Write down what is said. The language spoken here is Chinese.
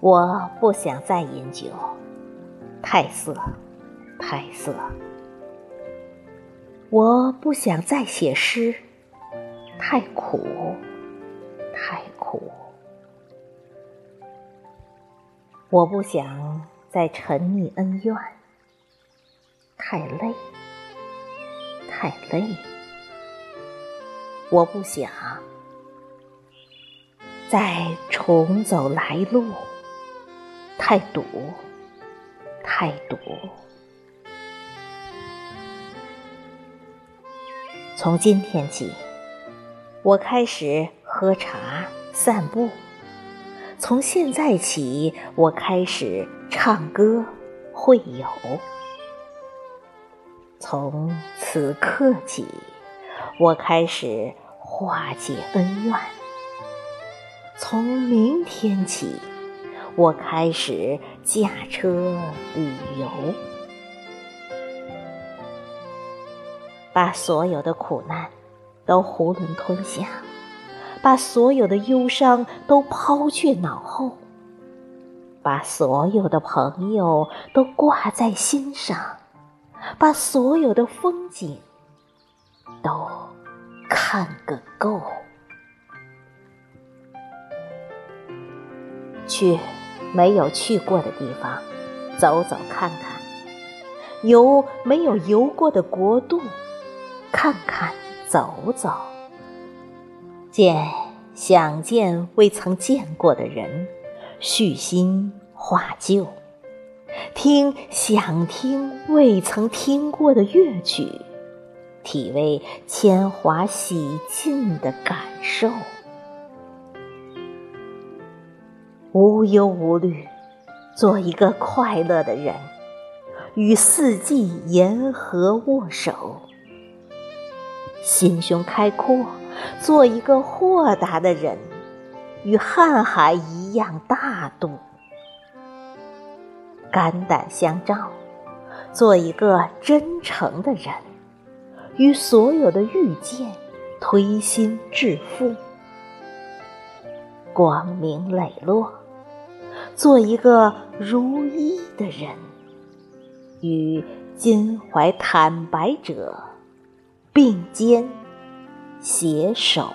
我不想再饮酒太涩太涩我不想再写诗太苦太苦。我不想再沉溺恩怨太累。太累。我不想再重走来路，太堵，太堵。从今天起，我开始喝茶、散步。从现在起，我开始唱歌、会友。从此刻起，我开始化解恩怨。从明天起，我开始驾车旅游，把所有的苦难都囫囵吞下。把所有的忧伤都抛却脑后，把所有的朋友都挂在心上，把所有的风景都看个够。去没有去过的地方走走看看，游没有游过的国度看看走走。见想见未曾见过的人，叙新画旧；听想听未曾听过的乐曲，体味铅华洗尽的感受。无忧无虑，做一个快乐的人，与四季沿河握手，心胸开阔。做一个豁达的人，与瀚海一样大度；肝胆相照，做一个真诚的人，与所有的遇见推心置腹；光明磊落，做一个如一的人，与襟怀坦白者并肩。携手。